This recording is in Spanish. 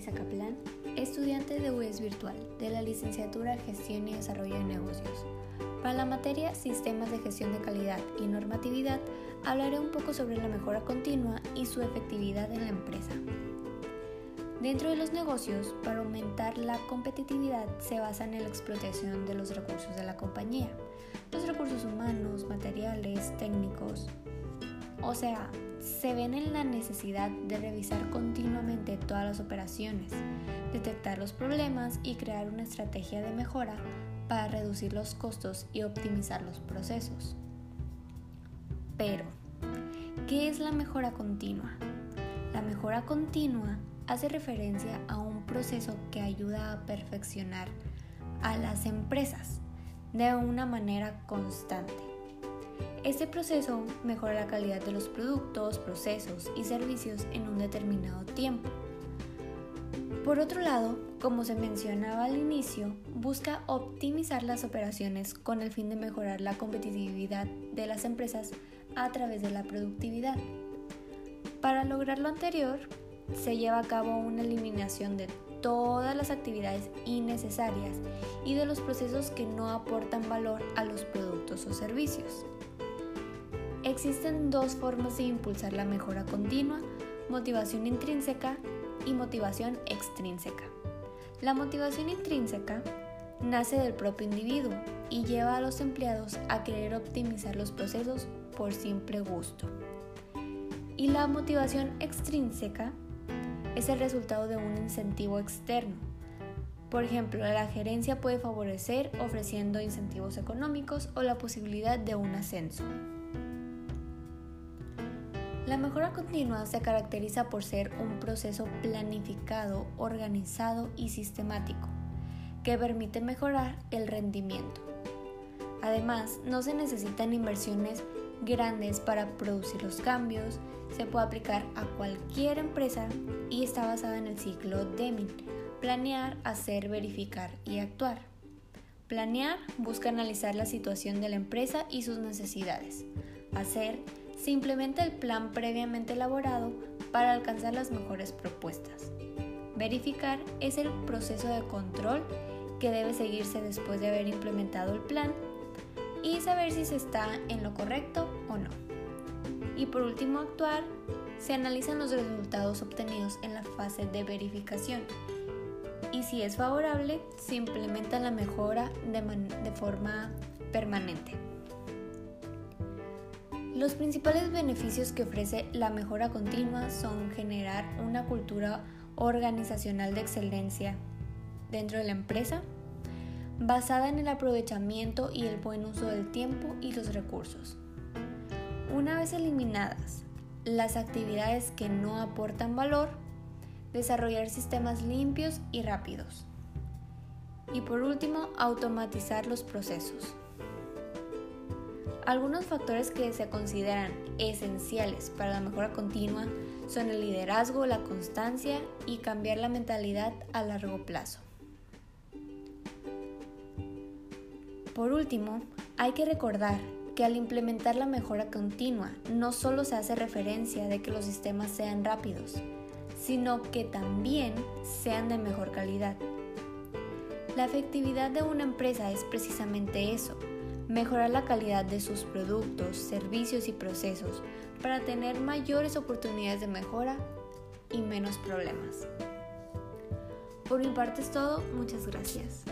Teresa Caplan, estudiante de UES Virtual de la licenciatura Gestión y Desarrollo de Negocios. Para la materia Sistemas de Gestión de Calidad y Normatividad, hablaré un poco sobre la mejora continua y su efectividad en la empresa. Dentro de los negocios, para aumentar la competitividad se basa en la explotación de los recursos de la compañía, los recursos humanos, materiales, técnicos. O sea, se ven en la necesidad de revisar continuamente todas las operaciones, detectar los problemas y crear una estrategia de mejora para reducir los costos y optimizar los procesos. Pero, ¿qué es la mejora continua? La mejora continua hace referencia a un proceso que ayuda a perfeccionar a las empresas de una manera constante este proceso mejora la calidad de los productos, procesos y servicios en un determinado tiempo. Por otro lado, como se mencionaba al inicio, busca optimizar las operaciones con el fin de mejorar la competitividad de las empresas a través de la productividad. Para lograr lo anterior, se lleva a cabo una eliminación de todas las actividades innecesarias y de los procesos que no aportan valor a los productos o servicios. Existen dos formas de impulsar la mejora continua, motivación intrínseca y motivación extrínseca. La motivación intrínseca nace del propio individuo y lleva a los empleados a querer optimizar los procesos por simple gusto. Y la motivación extrínseca es el resultado de un incentivo externo. Por ejemplo, la gerencia puede favorecer ofreciendo incentivos económicos o la posibilidad de un ascenso. La mejora continua se caracteriza por ser un proceso planificado, organizado y sistemático, que permite mejorar el rendimiento. Además, no se necesitan inversiones grandes para producir los cambios, se puede aplicar a cualquier empresa y está basada en el ciclo Deming, planear, hacer, verificar y actuar. Planear busca analizar la situación de la empresa y sus necesidades. Hacer se implementa el plan previamente elaborado para alcanzar las mejores propuestas. Verificar es el proceso de control que debe seguirse después de haber implementado el plan y saber si se está en lo correcto o no. Y por último, actuar. Se analizan los resultados obtenidos en la fase de verificación y si es favorable, se implementa la mejora de, de forma permanente. Los principales beneficios que ofrece la mejora continua son generar una cultura organizacional de excelencia dentro de la empresa, basada en el aprovechamiento y el buen uso del tiempo y los recursos. Una vez eliminadas las actividades que no aportan valor, desarrollar sistemas limpios y rápidos. Y por último, automatizar los procesos. Algunos factores que se consideran esenciales para la mejora continua son el liderazgo, la constancia y cambiar la mentalidad a largo plazo. Por último, hay que recordar que al implementar la mejora continua no solo se hace referencia de que los sistemas sean rápidos, sino que también sean de mejor calidad. La efectividad de una empresa es precisamente eso, mejorar la calidad de sus productos, servicios y procesos para tener mayores oportunidades de mejora y menos problemas. Por mi parte es todo, muchas gracias.